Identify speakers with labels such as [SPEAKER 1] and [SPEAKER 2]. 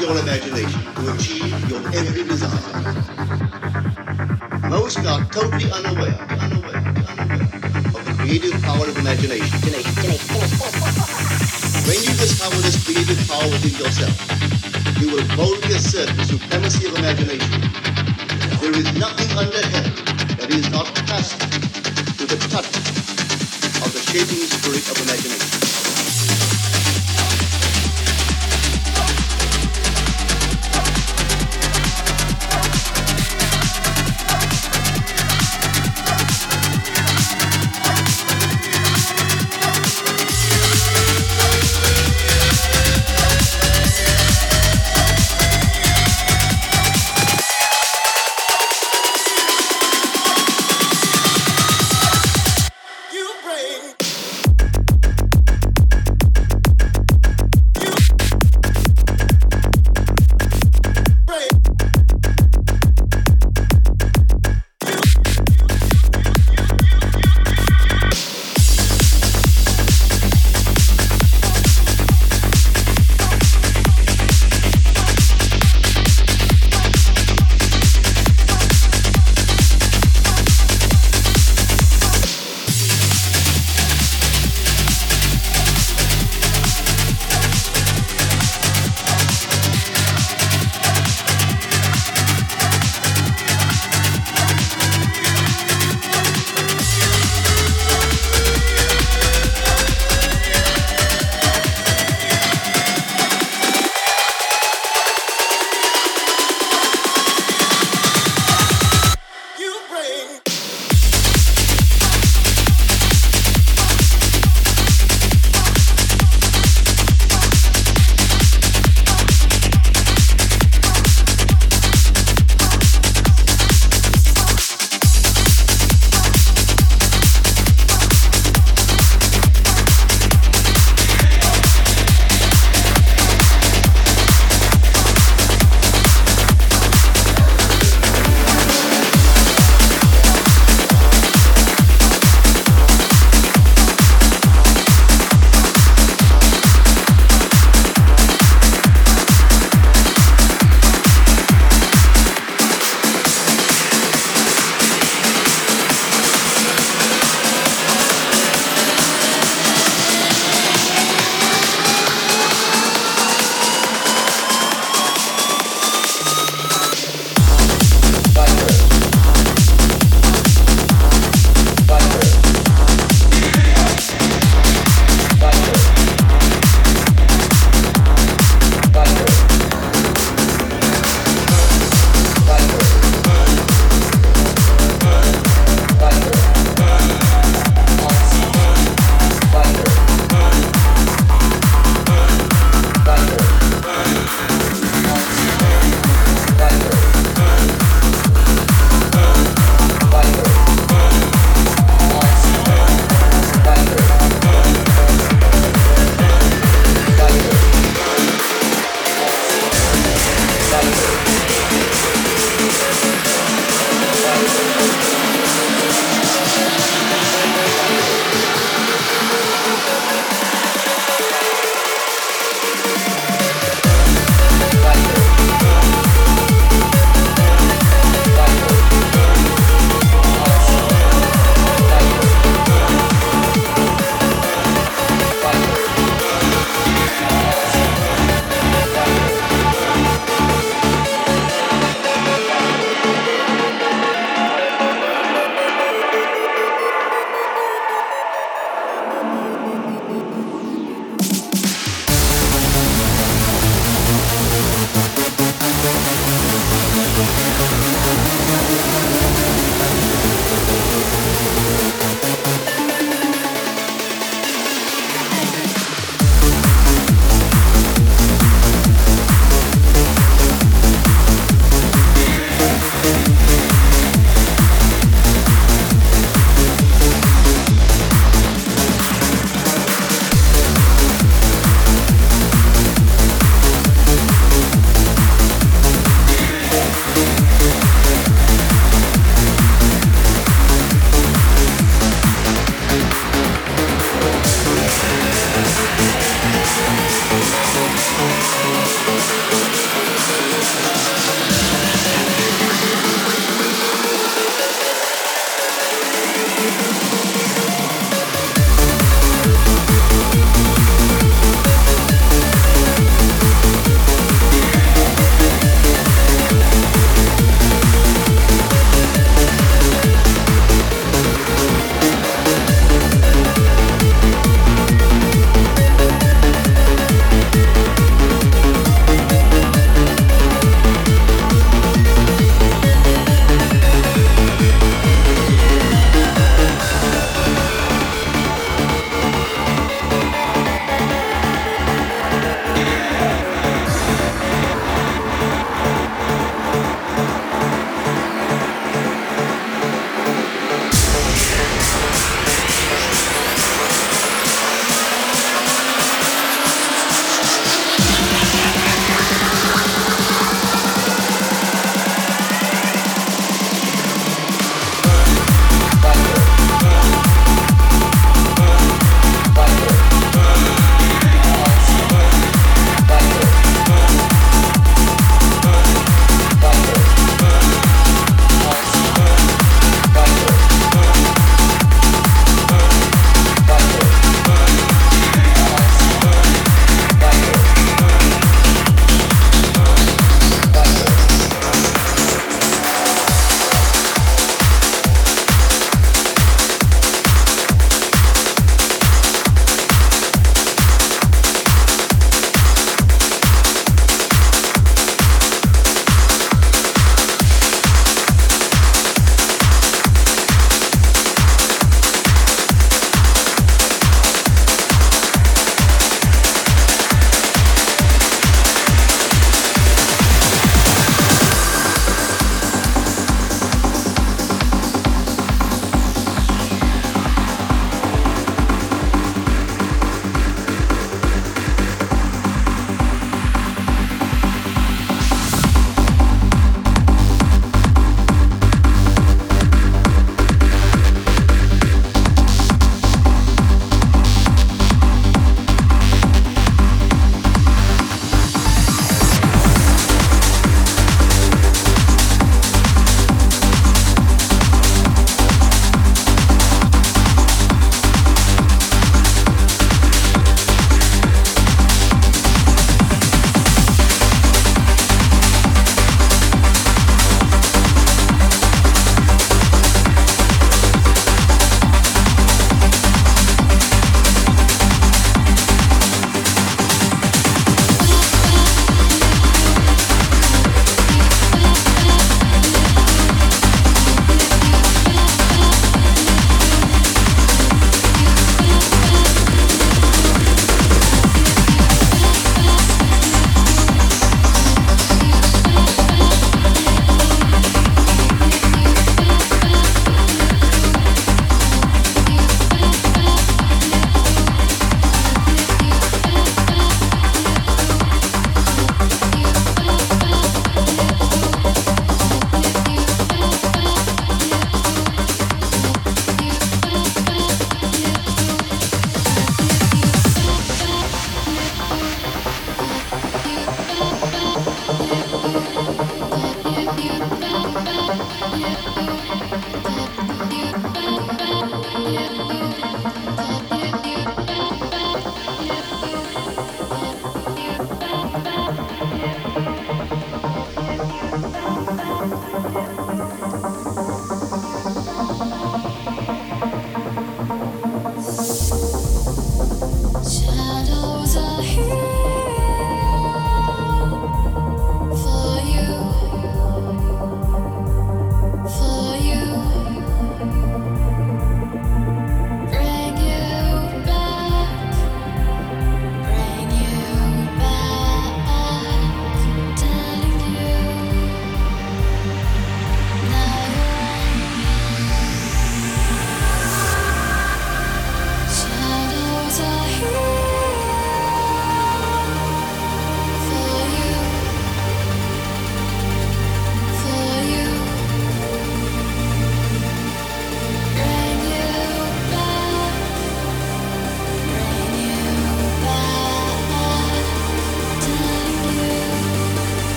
[SPEAKER 1] your imagination to achieve your every desire. Most are totally unaware, unaware, unaware of the creative power of imagination. When you discover this creative power within yourself, you will boldly assert the supremacy of imagination. There is nothing under heaven that is not passed to the touch of the shaping spirit of imagination.